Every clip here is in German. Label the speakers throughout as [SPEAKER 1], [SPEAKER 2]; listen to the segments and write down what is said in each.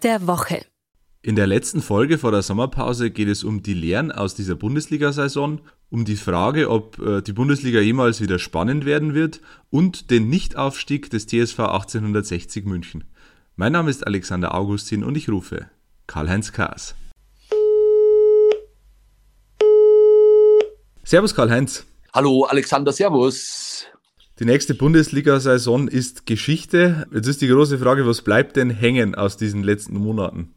[SPEAKER 1] Der Woche.
[SPEAKER 2] In der letzten Folge vor der Sommerpause geht es um die Lehren aus dieser Bundesliga-Saison, um die Frage, ob äh, die Bundesliga jemals wieder spannend werden wird und den Nichtaufstieg des TSV 1860 München. Mein Name ist Alexander Augustin und ich rufe Karl-Heinz Kaas. Servus Karl-Heinz.
[SPEAKER 3] Hallo Alexander, Servus.
[SPEAKER 2] Die nächste Bundesliga-Saison ist Geschichte. Jetzt ist die große Frage, was bleibt denn hängen aus diesen letzten Monaten?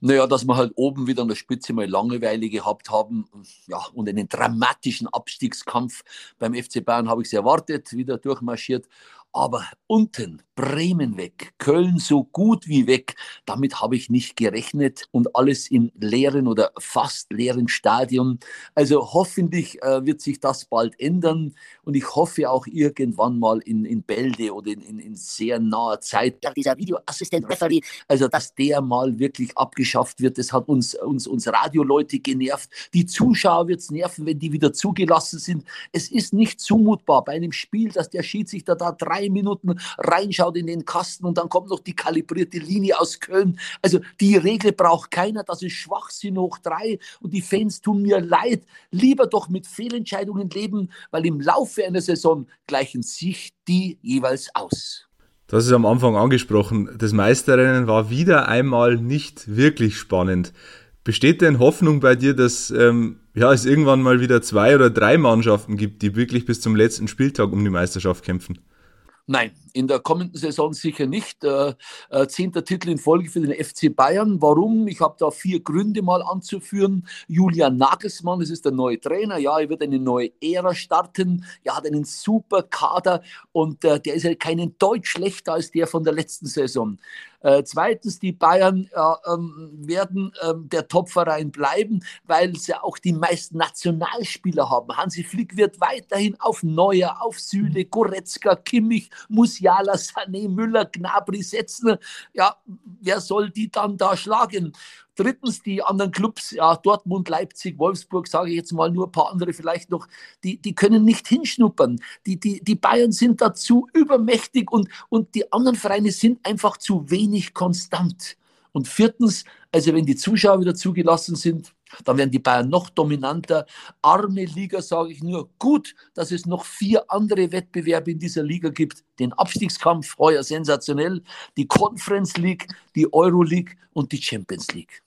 [SPEAKER 3] Naja, dass wir halt oben wieder an der Spitze mal Langeweile gehabt haben. Ja, und einen dramatischen Abstiegskampf beim FC Bayern habe ich es erwartet, wieder durchmarschiert. Aber unten, Bremen weg, Köln so gut wie weg, damit habe ich nicht gerechnet und alles in leeren oder fast leeren Stadion. Also hoffentlich äh, wird sich das bald ändern und ich hoffe auch irgendwann mal in, in Bälde oder in, in, in sehr naher Zeit, dieser Videoassistent Referee, also dass der mal wirklich abgeschafft wird. Das hat uns, uns, uns Radioleute genervt. Die Zuschauer wird es nerven, wenn die wieder zugelassen sind. Es ist nicht zumutbar bei einem Spiel, dass der Schiedsrichter da drei drei Minuten reinschaut in den Kasten und dann kommt noch die kalibrierte Linie aus Köln. Also die Regel braucht keiner, das ist Schwachsinn hoch drei und die Fans tun mir leid. Lieber doch mit Fehlentscheidungen leben, weil im Laufe einer Saison gleichen sich die jeweils aus.
[SPEAKER 2] Das ist am Anfang angesprochen. Das Meisterrennen war wieder einmal nicht wirklich spannend. Besteht denn Hoffnung bei dir, dass ähm, ja, es irgendwann mal wieder zwei oder drei Mannschaften gibt, die wirklich bis zum letzten Spieltag um die Meisterschaft kämpfen?
[SPEAKER 3] Nein, in der kommenden Saison sicher nicht. Äh, äh, zehnter Titel in Folge für den FC Bayern. Warum? Ich habe da vier Gründe mal anzuführen. Julian Nagelsmann, das ist der neue Trainer. Ja, er wird eine neue Ära starten. Er hat einen super Kader und äh, der ist ja keinen Deutsch schlechter als der von der letzten Saison. Äh, zweitens, die Bayern äh, ähm, werden ähm, der Topverein bleiben, weil sie auch die meisten Nationalspieler haben. Hansi Flick wird weiterhin auf Neuer, auf Süle, Goretzka, Kimmich, Musiala, Sané, Müller, Gnabry setzen. Ja, wer soll die dann da schlagen? Drittens die anderen Clubs, ja, Dortmund, Leipzig, Wolfsburg, sage ich jetzt mal nur ein paar andere vielleicht noch, die, die können nicht hinschnuppern. Die, die, die Bayern sind dazu übermächtig und, und die anderen Vereine sind einfach zu wenig konstant. Und viertens, also wenn die Zuschauer wieder zugelassen sind, dann werden die Bayern noch dominanter. Arme Liga, sage ich nur. Gut, dass es noch vier andere Wettbewerbe in dieser Liga gibt. Den Abstiegskampf, heuer sensationell, die Conference League, die Euro League und die Champions League.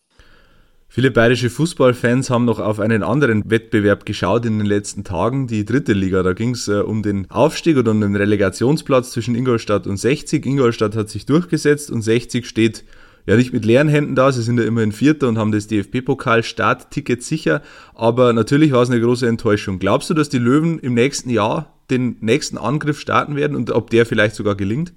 [SPEAKER 2] Viele bayerische Fußballfans haben noch auf einen anderen Wettbewerb geschaut in den letzten Tagen, die dritte Liga. Da ging es äh, um den Aufstieg oder um den Relegationsplatz zwischen Ingolstadt und 60. Ingolstadt hat sich durchgesetzt und 60 steht ja nicht mit leeren Händen da. Sie sind ja immerhin Vierter und haben das DFB-Pokal-Startticket sicher. Aber natürlich war es eine große Enttäuschung. Glaubst du, dass die Löwen im nächsten Jahr den nächsten Angriff starten werden und ob der vielleicht sogar gelingt?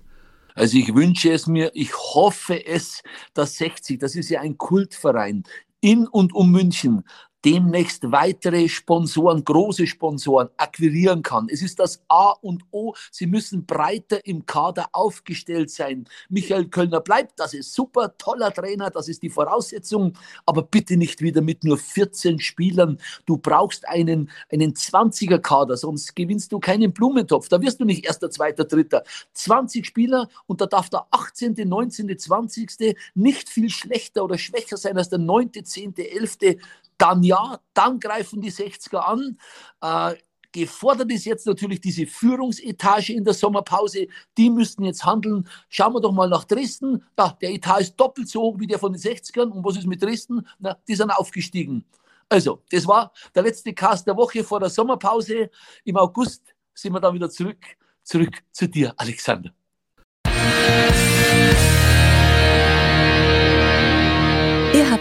[SPEAKER 3] Also ich wünsche es mir, ich hoffe es, dass 60, das ist ja ein Kultverein, in und um München demnächst weitere Sponsoren, große Sponsoren akquirieren kann. Es ist das A und O. Sie müssen breiter im Kader aufgestellt sein. Michael Kölner bleibt, das ist super, toller Trainer, das ist die Voraussetzung, aber bitte nicht wieder mit nur 14 Spielern. Du brauchst einen, einen 20er Kader, sonst gewinnst du keinen Blumentopf. Da wirst du nicht erster, zweiter, dritter. 20 Spieler und da darf der 18., 19., 20. nicht viel schlechter oder schwächer sein als der 9., 10., 11., dann ja, dann greifen die 60er an. Äh, gefordert ist jetzt natürlich diese Führungsetage in der Sommerpause. Die müssten jetzt handeln. Schauen wir doch mal nach Dresden. Ja, der Etat ist doppelt so hoch wie der von den 60ern. Und was ist mit Dresden? Na, die sind aufgestiegen. Also, das war der letzte Cast der Woche vor der Sommerpause. Im August sind wir dann wieder zurück. Zurück zu dir, Alexander.